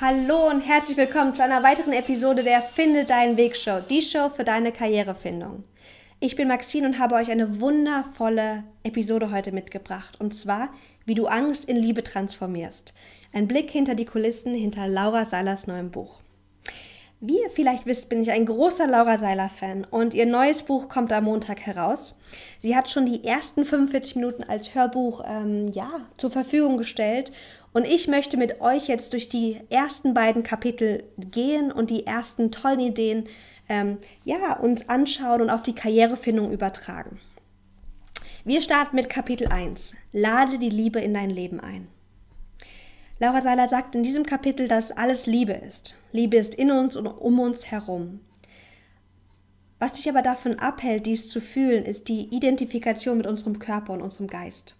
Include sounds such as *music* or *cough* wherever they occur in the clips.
Hallo und herzlich willkommen zu einer weiteren Episode der Finde deinen Weg Show, die Show für deine Karrierefindung. Ich bin Maxine und habe euch eine wundervolle Episode heute mitgebracht und zwar, wie du Angst in Liebe transformierst. Ein Blick hinter die Kulissen hinter Laura Seilers neuem Buch. Wie ihr vielleicht wisst, bin ich ein großer Laura Seiler-Fan und ihr neues Buch kommt am Montag heraus. Sie hat schon die ersten 45 Minuten als Hörbuch ähm, ja, zur Verfügung gestellt und ich möchte mit euch jetzt durch die ersten beiden Kapitel gehen und die ersten tollen Ideen ähm, ja, uns anschauen und auf die Karrierefindung übertragen. Wir starten mit Kapitel 1. Lade die Liebe in dein Leben ein. Laura Seiler sagt in diesem Kapitel, dass alles Liebe ist. Liebe ist in uns und um uns herum. Was dich aber davon abhält, dies zu fühlen, ist die Identifikation mit unserem Körper und unserem Geist.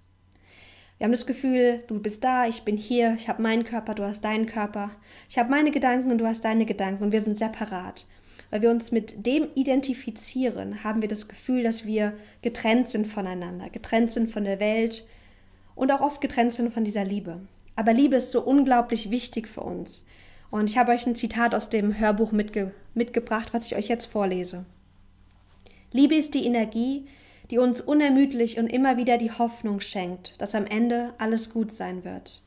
Wir haben das Gefühl, du bist da, ich bin hier, ich habe meinen Körper, du hast deinen Körper, ich habe meine Gedanken und du hast deine Gedanken und wir sind separat. Weil wir uns mit dem identifizieren, haben wir das Gefühl, dass wir getrennt sind voneinander, getrennt sind von der Welt und auch oft getrennt sind von dieser Liebe. Aber Liebe ist so unglaublich wichtig für uns. Und ich habe euch ein Zitat aus dem Hörbuch mitge mitgebracht, was ich euch jetzt vorlese. Liebe ist die Energie, die uns unermüdlich und immer wieder die Hoffnung schenkt, dass am Ende alles gut sein wird.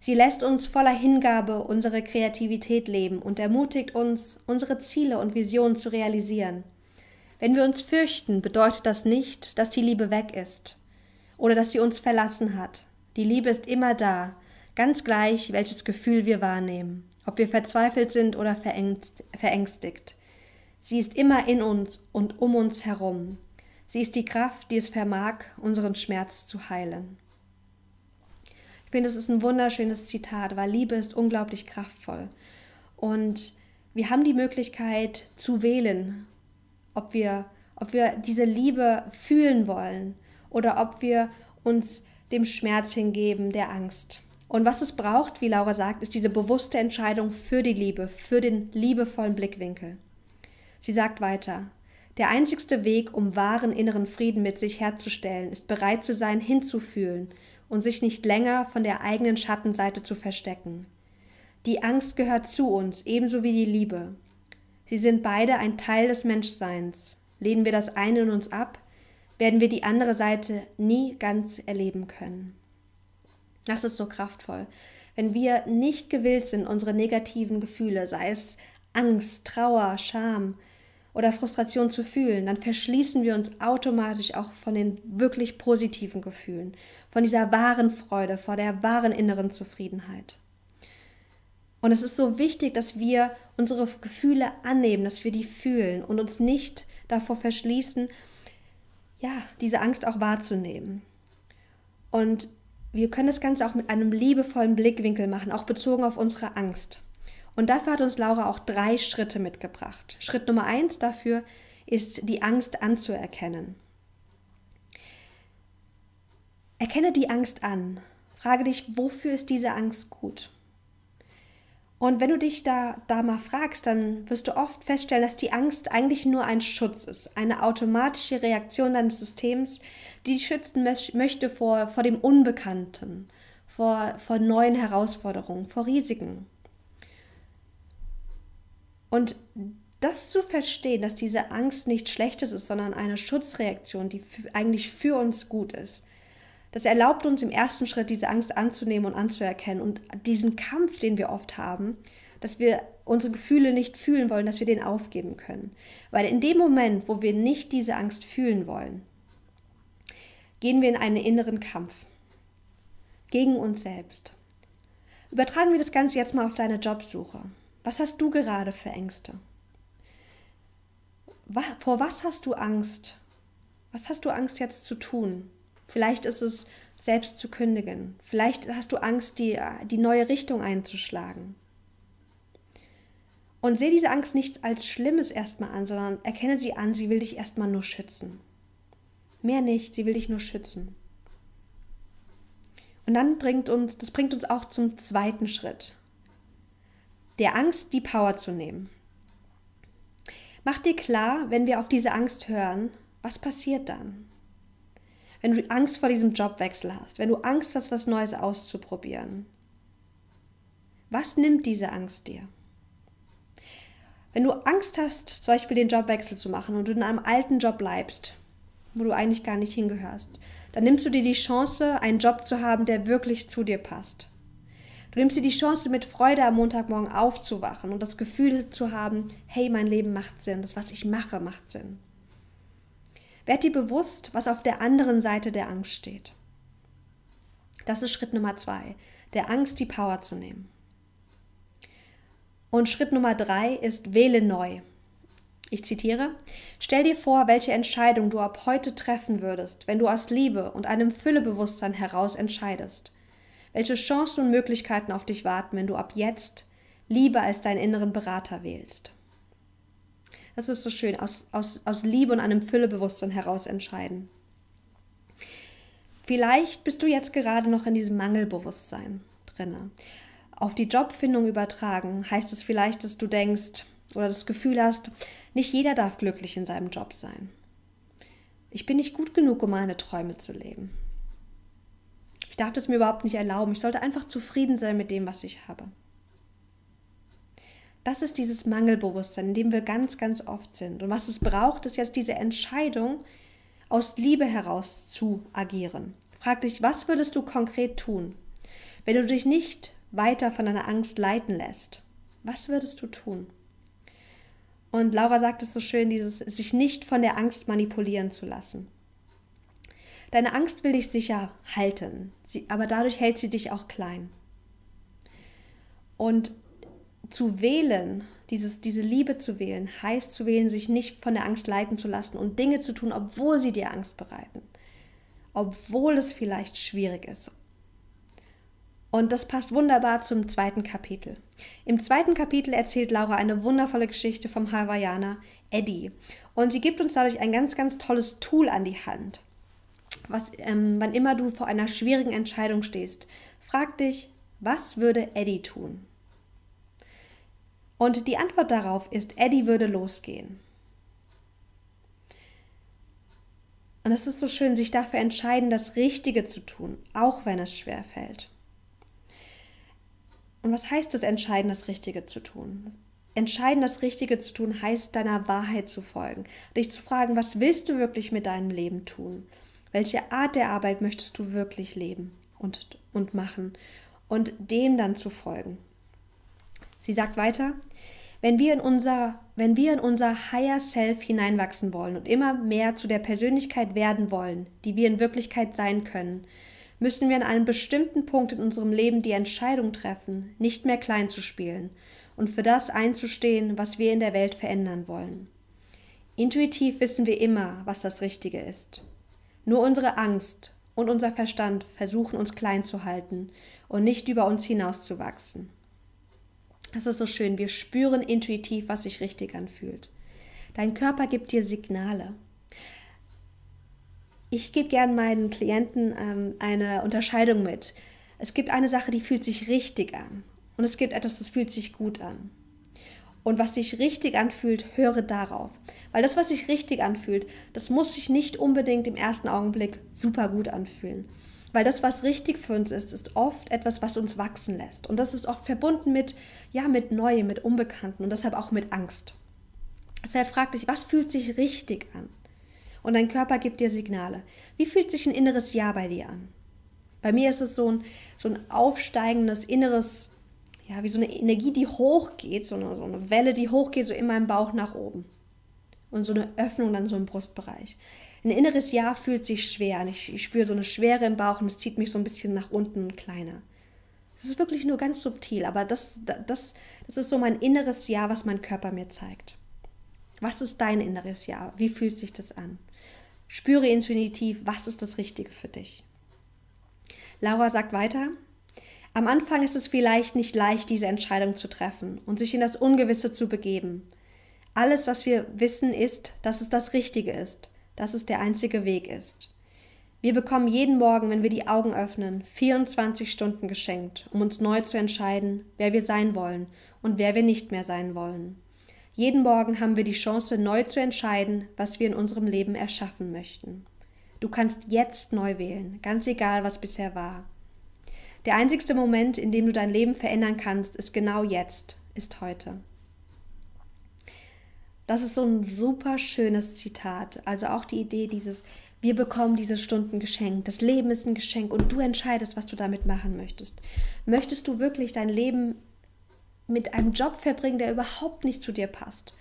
Sie lässt uns voller Hingabe unsere Kreativität leben und ermutigt uns, unsere Ziele und Visionen zu realisieren. Wenn wir uns fürchten, bedeutet das nicht, dass die Liebe weg ist oder dass sie uns verlassen hat. Die Liebe ist immer da, ganz gleich, welches Gefühl wir wahrnehmen, ob wir verzweifelt sind oder verängstigt. Sie ist immer in uns und um uns herum. Sie ist die Kraft, die es vermag, unseren Schmerz zu heilen. Ich finde, es ist ein wunderschönes Zitat, weil Liebe ist unglaublich kraftvoll. Und wir haben die Möglichkeit zu wählen, ob wir, ob wir diese Liebe fühlen wollen oder ob wir uns dem Schmerz hingeben, der Angst. Und was es braucht, wie Laura sagt, ist diese bewusste Entscheidung für die Liebe, für den liebevollen Blickwinkel. Sie sagt weiter, der einzigste Weg, um wahren inneren Frieden mit sich herzustellen, ist bereit zu sein, hinzufühlen und sich nicht länger von der eigenen Schattenseite zu verstecken. Die Angst gehört zu uns, ebenso wie die Liebe. Sie sind beide ein Teil des Menschseins. Lehnen wir das eine in uns ab, werden wir die andere Seite nie ganz erleben können. Das ist so kraftvoll. Wenn wir nicht gewillt sind, unsere negativen Gefühle, sei es Angst, Trauer, Scham oder Frustration zu fühlen, dann verschließen wir uns automatisch auch von den wirklich positiven Gefühlen, von dieser wahren Freude, vor der wahren inneren Zufriedenheit. Und es ist so wichtig, dass wir unsere Gefühle annehmen, dass wir die fühlen und uns nicht davor verschließen, ja, diese Angst auch wahrzunehmen. Und wir können das Ganze auch mit einem liebevollen Blickwinkel machen, auch bezogen auf unsere Angst. Und dafür hat uns Laura auch drei Schritte mitgebracht. Schritt Nummer eins dafür ist, die Angst anzuerkennen. Erkenne die Angst an. Frage dich, wofür ist diese Angst gut? Und wenn du dich da, da mal fragst, dann wirst du oft feststellen, dass die Angst eigentlich nur ein Schutz ist, eine automatische Reaktion deines Systems, die dich schützen möchte vor, vor dem Unbekannten, vor, vor neuen Herausforderungen, vor Risiken. Und das zu verstehen, dass diese Angst nichts Schlechtes ist, sondern eine Schutzreaktion, die eigentlich für uns gut ist, das erlaubt uns im ersten Schritt, diese Angst anzunehmen und anzuerkennen und diesen Kampf, den wir oft haben, dass wir unsere Gefühle nicht fühlen wollen, dass wir den aufgeben können. Weil in dem Moment, wo wir nicht diese Angst fühlen wollen, gehen wir in einen inneren Kampf gegen uns selbst. Übertragen wir das Ganze jetzt mal auf deine Jobsuche. Was hast du gerade für Ängste? Vor was hast du Angst? Was hast du Angst jetzt zu tun? Vielleicht ist es selbst zu kündigen. Vielleicht hast du Angst, die, die neue Richtung einzuschlagen. Und sehe diese Angst nicht als Schlimmes erstmal an, sondern erkenne sie an, sie will dich erstmal nur schützen. Mehr nicht, sie will dich nur schützen. Und dann bringt uns, das bringt uns auch zum zweiten Schritt. Der Angst die Power zu nehmen. Mach dir klar, wenn wir auf diese Angst hören, was passiert dann? Wenn du Angst vor diesem Jobwechsel hast, wenn du Angst hast, was Neues auszuprobieren. Was nimmt diese Angst dir? Wenn du Angst hast, zum Beispiel den Jobwechsel zu machen und du in einem alten Job bleibst, wo du eigentlich gar nicht hingehörst, dann nimmst du dir die Chance, einen Job zu haben, der wirklich zu dir passt. Du nimmst dir die Chance, mit Freude am Montagmorgen aufzuwachen und das Gefühl zu haben, hey, mein Leben macht Sinn, das, was ich mache, macht Sinn. Werd dir bewusst, was auf der anderen Seite der Angst steht. Das ist Schritt Nummer zwei, der Angst die Power zu nehmen. Und Schritt Nummer drei ist wähle neu. Ich zitiere, stell dir vor, welche Entscheidung du ab heute treffen würdest, wenn du aus Liebe und einem Füllebewusstsein heraus entscheidest. Welche Chancen und Möglichkeiten auf dich warten, wenn du ab jetzt Liebe als deinen inneren Berater wählst. Das ist so schön, aus, aus, aus Liebe und einem Füllebewusstsein heraus entscheiden. Vielleicht bist du jetzt gerade noch in diesem Mangelbewusstsein drinne auf die Jobfindung übertragen, heißt es vielleicht, dass du denkst oder das Gefühl hast, nicht jeder darf glücklich in seinem Job sein. Ich bin nicht gut genug, um meine Träume zu leben. Ich darf es mir überhaupt nicht erlauben. Ich sollte einfach zufrieden sein mit dem, was ich habe. Das ist dieses Mangelbewusstsein, in dem wir ganz, ganz oft sind. Und was es braucht, ist jetzt diese Entscheidung, aus Liebe heraus zu agieren. Frag dich, was würdest du konkret tun, wenn du dich nicht weiter von deiner Angst leiten lässt, was würdest du tun? Und Laura sagt es so schön, dieses sich nicht von der Angst manipulieren zu lassen. Deine Angst will dich sicher halten, sie, aber dadurch hält sie dich auch klein. Und zu wählen, dieses, diese Liebe zu wählen, heißt zu wählen, sich nicht von der Angst leiten zu lassen und Dinge zu tun, obwohl sie dir Angst bereiten. Obwohl es vielleicht schwierig ist, und das passt wunderbar zum zweiten Kapitel. Im zweiten Kapitel erzählt Laura eine wundervolle Geschichte vom Hawaiianer Eddie. Und sie gibt uns dadurch ein ganz, ganz tolles Tool an die Hand. Was, ähm, wann immer du vor einer schwierigen Entscheidung stehst, frag dich, was würde Eddie tun? Und die Antwort darauf ist, Eddie würde losgehen. Und es ist so schön, sich dafür entscheiden, das Richtige zu tun, auch wenn es schwer fällt. Und was heißt es, entscheiden, das Richtige zu tun? Entscheiden, das Richtige zu tun, heißt deiner Wahrheit zu folgen. Dich zu fragen, was willst du wirklich mit deinem Leben tun? Welche Art der Arbeit möchtest du wirklich leben und, und machen? Und dem dann zu folgen. Sie sagt weiter, wenn wir, in unser, wenn wir in unser Higher Self hineinwachsen wollen und immer mehr zu der Persönlichkeit werden wollen, die wir in Wirklichkeit sein können, müssen wir an einem bestimmten Punkt in unserem Leben die Entscheidung treffen, nicht mehr klein zu spielen und für das einzustehen, was wir in der Welt verändern wollen. Intuitiv wissen wir immer, was das Richtige ist. Nur unsere Angst und unser Verstand versuchen uns klein zu halten und nicht über uns hinauszuwachsen. Das ist so schön, wir spüren intuitiv, was sich richtig anfühlt. Dein Körper gibt dir Signale ich gebe gern meinen Klienten ähm, eine Unterscheidung mit. Es gibt eine Sache, die fühlt sich richtig an. Und es gibt etwas, das fühlt sich gut an. Und was sich richtig anfühlt, höre darauf. Weil das, was sich richtig anfühlt, das muss sich nicht unbedingt im ersten Augenblick super gut anfühlen. Weil das, was richtig für uns ist, ist oft etwas, was uns wachsen lässt. Und das ist oft verbunden mit, ja, mit Neuem, mit Unbekannten und deshalb auch mit Angst. Deshalb frag dich, was fühlt sich richtig an? und dein Körper gibt dir Signale. Wie fühlt sich ein inneres Ja bei dir an? Bei mir ist es so ein, so ein aufsteigendes inneres, ja, wie so eine Energie, die hochgeht, so eine, so eine Welle, die hochgeht, so in meinem Bauch nach oben. Und so eine Öffnung dann so im Brustbereich. Ein inneres Ja fühlt sich schwer an. Ich, ich spüre so eine Schwere im Bauch und es zieht mich so ein bisschen nach unten kleiner. Es ist wirklich nur ganz subtil, aber das, das, das ist so mein inneres Ja, was mein Körper mir zeigt. Was ist dein inneres Ja? Wie fühlt sich das an? Spüre intuitiv, was ist das Richtige für dich. Laura sagt weiter, am Anfang ist es vielleicht nicht leicht, diese Entscheidung zu treffen und sich in das Ungewisse zu begeben. Alles, was wir wissen, ist, dass es das Richtige ist, dass es der einzige Weg ist. Wir bekommen jeden Morgen, wenn wir die Augen öffnen, 24 Stunden geschenkt, um uns neu zu entscheiden, wer wir sein wollen und wer wir nicht mehr sein wollen. Jeden Morgen haben wir die Chance, neu zu entscheiden, was wir in unserem Leben erschaffen möchten. Du kannst jetzt neu wählen, ganz egal, was bisher war. Der einzigste Moment, in dem du dein Leben verändern kannst, ist genau jetzt, ist heute. Das ist so ein super schönes Zitat. Also auch die Idee dieses, wir bekommen diese Stunden geschenkt. Das Leben ist ein Geschenk und du entscheidest, was du damit machen möchtest. Möchtest du wirklich dein Leben mit einem Job verbringen, der überhaupt nicht zu dir passt?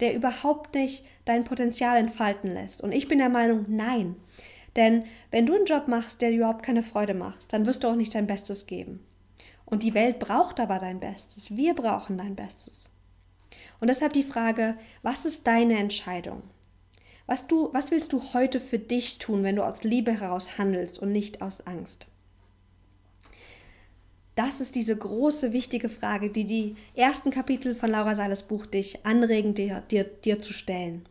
Der überhaupt nicht dein Potenzial entfalten lässt? Und ich bin der Meinung, nein. Denn wenn du einen Job machst, der dir überhaupt keine Freude macht, dann wirst du auch nicht dein Bestes geben. Und die Welt braucht aber dein Bestes. Wir brauchen dein Bestes. Und deshalb die Frage, was ist deine Entscheidung? Was, du, was willst du heute für dich tun, wenn du aus Liebe heraus handelst und nicht aus Angst? Das ist diese große, wichtige Frage, die die ersten Kapitel von Laura Seiles Buch dich anregen, dir, dir, dir zu stellen.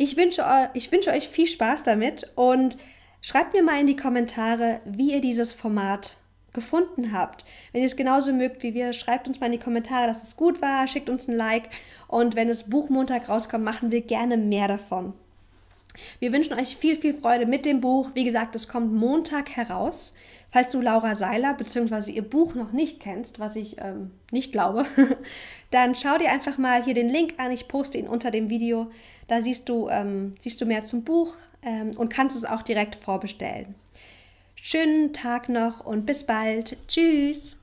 Ich wünsche, ich wünsche euch viel Spaß damit und schreibt mir mal in die Kommentare, wie ihr dieses Format gefunden habt. Wenn ihr es genauso mögt wie wir, schreibt uns mal in die Kommentare, dass es gut war, schickt uns ein Like und wenn das Buch Montag rauskommt, machen wir gerne mehr davon. Wir wünschen euch viel, viel Freude mit dem Buch. Wie gesagt, es kommt Montag heraus. Falls du Laura Seiler bzw. ihr Buch noch nicht kennst, was ich ähm, nicht glaube, *laughs* dann schau dir einfach mal hier den Link an. Ich poste ihn unter dem Video. Da siehst du, ähm, siehst du mehr zum Buch ähm, und kannst es auch direkt vorbestellen. Schönen Tag noch und bis bald. Tschüss.